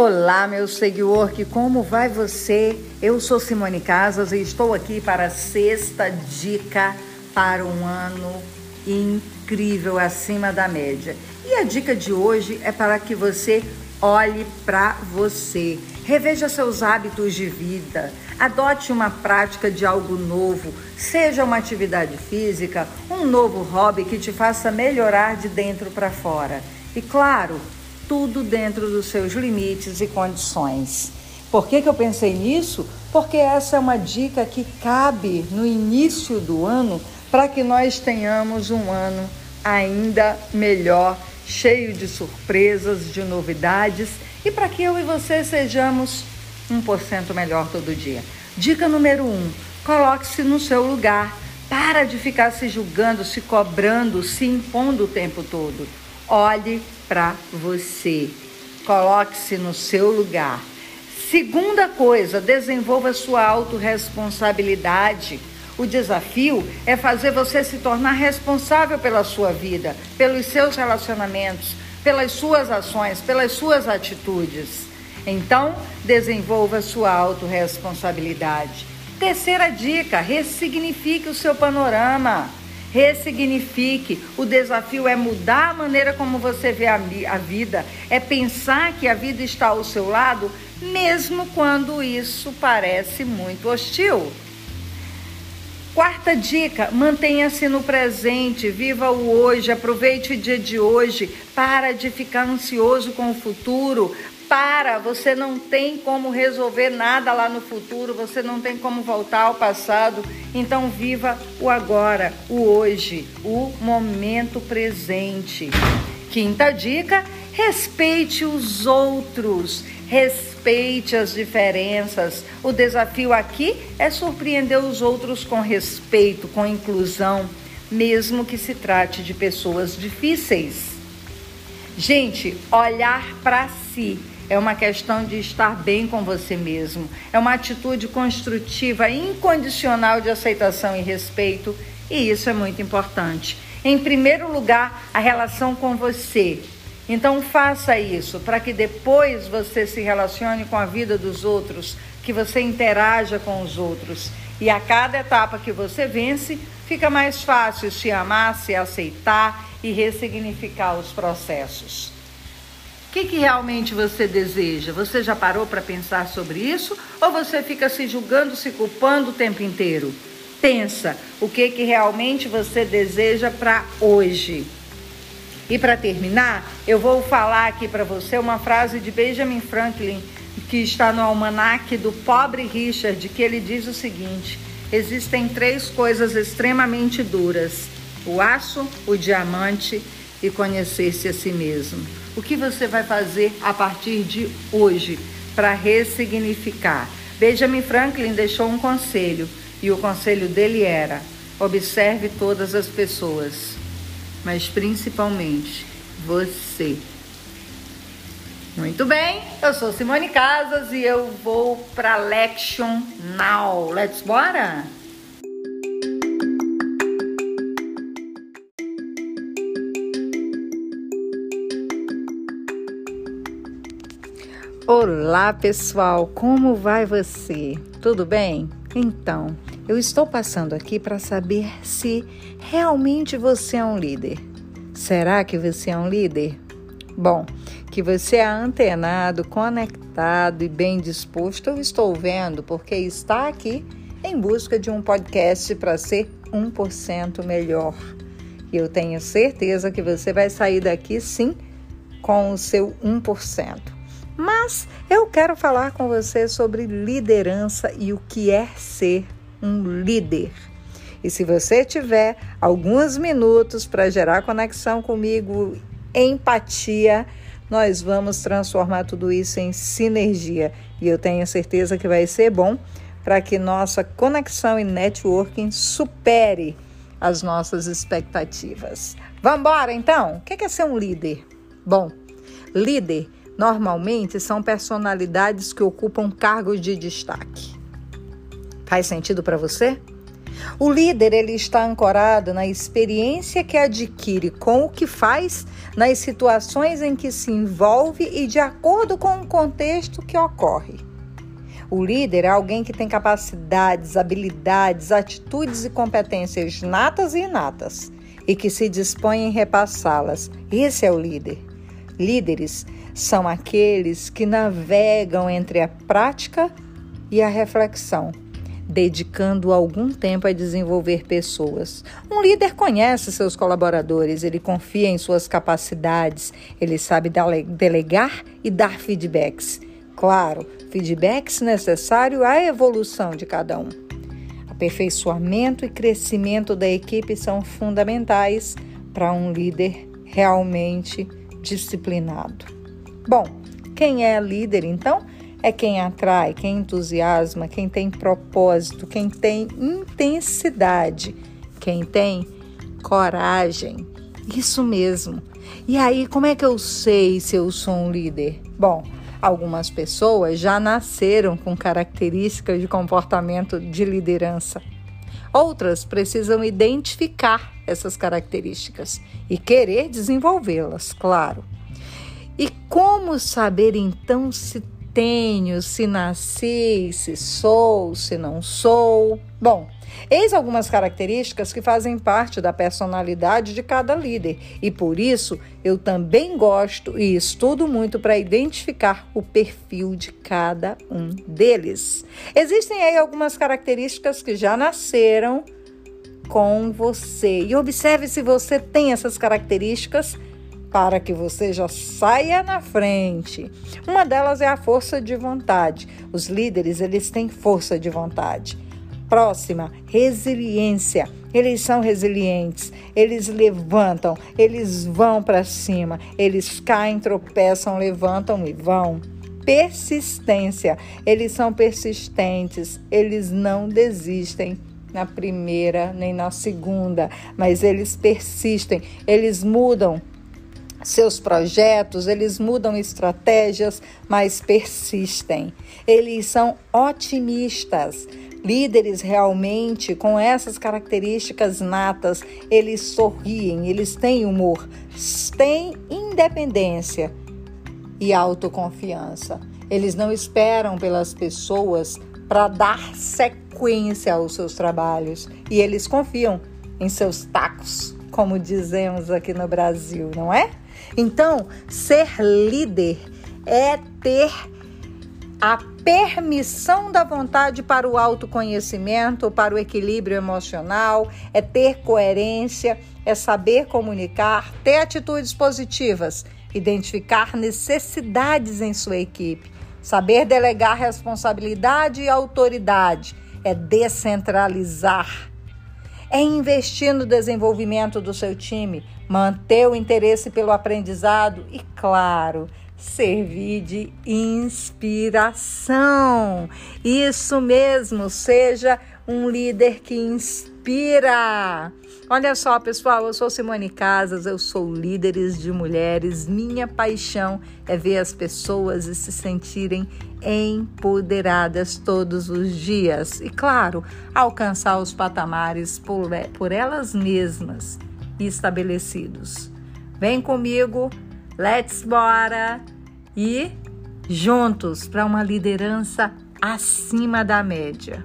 Olá, meu seguidor, que como vai você? Eu sou Simone Casas e estou aqui para a sexta dica para um ano incrível acima da média. E a dica de hoje é para que você olhe para você, reveja seus hábitos de vida, adote uma prática de algo novo, seja uma atividade física, um novo hobby que te faça melhorar de dentro para fora. E claro, tudo dentro dos seus limites e condições. Por que, que eu pensei nisso? Porque essa é uma dica que cabe no início do ano para que nós tenhamos um ano ainda melhor, cheio de surpresas, de novidades e para que eu e você sejamos 1% melhor todo dia. Dica número 1: um, coloque-se no seu lugar. Para de ficar se julgando, se cobrando, se impondo o tempo todo. Olhe para você. Coloque-se no seu lugar. Segunda coisa, desenvolva sua autorresponsabilidade. O desafio é fazer você se tornar responsável pela sua vida, pelos seus relacionamentos, pelas suas ações, pelas suas atitudes. Então, desenvolva sua autorresponsabilidade. Terceira dica: ressignifique o seu panorama. Ressignifique. O desafio é mudar a maneira como você vê a, a vida, é pensar que a vida está ao seu lado, mesmo quando isso parece muito hostil. Quarta dica: mantenha-se no presente, viva o hoje, aproveite o dia de hoje, para de ficar ansioso com o futuro, para, você não tem como resolver nada lá no futuro, você não tem como voltar ao passado. Então viva o agora, o hoje, o momento presente. Quinta dica: respeite os outros, respeite as diferenças. O desafio aqui é surpreender os outros com respeito, com inclusão, mesmo que se trate de pessoas difíceis. Gente, olhar para si é uma questão de estar bem com você mesmo. É uma atitude construtiva, incondicional de aceitação e respeito, e isso é muito importante. Em primeiro lugar, a relação com você. Então faça isso para que depois você se relacione com a vida dos outros, que você interaja com os outros. E a cada etapa que você vence, fica mais fácil se amar, se aceitar e ressignificar os processos. Que, que realmente você deseja? Você já parou para pensar sobre isso? Ou você fica se julgando, se culpando o tempo inteiro? Pensa o que, que realmente você deseja para hoje. E para terminar, eu vou falar aqui para você uma frase de Benjamin Franklin que está no almanaque do pobre Richard, que ele diz o seguinte: existem três coisas extremamente duras: o aço, o diamante e conhecer-se a si mesmo. O que você vai fazer a partir de hoje para ressignificar? Benjamin Franklin deixou um conselho e o conselho dele era: observe todas as pessoas, mas principalmente você. Muito bem, eu sou Simone Casas e eu vou para Lection Now. Let's bora? Olá pessoal, como vai você? Tudo bem? Então, eu estou passando aqui para saber se realmente você é um líder. Será que você é um líder? Bom, que você é antenado, conectado e bem disposto, eu estou vendo porque está aqui em busca de um podcast para ser 1% melhor. E eu tenho certeza que você vai sair daqui sim com o seu 1%. Mas eu quero falar com você sobre liderança e o que é ser um líder. E se você tiver alguns minutos para gerar conexão comigo, empatia, nós vamos transformar tudo isso em sinergia. E eu tenho certeza que vai ser bom para que nossa conexão e networking supere as nossas expectativas. Vamos embora então? O que é ser um líder? Bom, líder normalmente são personalidades que ocupam cargos de destaque. Faz sentido para você? O líder ele está ancorado na experiência que adquire com o que faz, nas situações em que se envolve e de acordo com o contexto que ocorre. O líder é alguém que tem capacidades, habilidades, atitudes e competências natas e inatas e que se dispõe em repassá-las. Esse é o líder. Líderes são aqueles que navegam entre a prática e a reflexão dedicando algum tempo a desenvolver pessoas. Um líder conhece seus colaboradores, ele confia em suas capacidades, ele sabe delegar e dar feedbacks. Claro, feedbacks necessários à evolução de cada um. Aperfeiçoamento e crescimento da equipe são fundamentais para um líder realmente disciplinado. Bom, quem é líder então? é quem atrai, quem entusiasma, quem tem propósito, quem tem intensidade, quem tem coragem. Isso mesmo. E aí, como é que eu sei se eu sou um líder? Bom, algumas pessoas já nasceram com características de comportamento de liderança. Outras precisam identificar essas características e querer desenvolvê-las, claro. E como saber então se tenho, se nasci, se sou, se não sou. Bom, eis algumas características que fazem parte da personalidade de cada líder e por isso eu também gosto e estudo muito para identificar o perfil de cada um deles. Existem aí algumas características que já nasceram com você e observe se você tem essas características para que você já saia na frente. Uma delas é a força de vontade. Os líderes, eles têm força de vontade. Próxima, resiliência. Eles são resilientes, eles levantam, eles vão para cima, eles caem, tropeçam, levantam e vão. Persistência. Eles são persistentes, eles não desistem na primeira nem na segunda, mas eles persistem, eles mudam seus projetos, eles mudam estratégias, mas persistem. Eles são otimistas. Líderes realmente com essas características natas, eles sorriem, eles têm humor, têm independência e autoconfiança. Eles não esperam pelas pessoas para dar sequência aos seus trabalhos e eles confiam em seus tacos, como dizemos aqui no Brasil, não é? Então, ser líder é ter a permissão da vontade para o autoconhecimento, para o equilíbrio emocional, é ter coerência, é saber comunicar, ter atitudes positivas, identificar necessidades em sua equipe, saber delegar responsabilidade e autoridade, é descentralizar, é investir no desenvolvimento do seu time, manter o interesse pelo aprendizado e, claro, servir de inspiração. Isso mesmo, seja um líder que inspira. Olha só, pessoal, eu sou Simone Casas, eu sou líderes de mulheres. Minha paixão é ver as pessoas e se sentirem empoderadas todos os dias e, claro, alcançar os patamares por, por elas mesmas estabelecidos. Vem comigo, let's bora e juntos para uma liderança acima da média.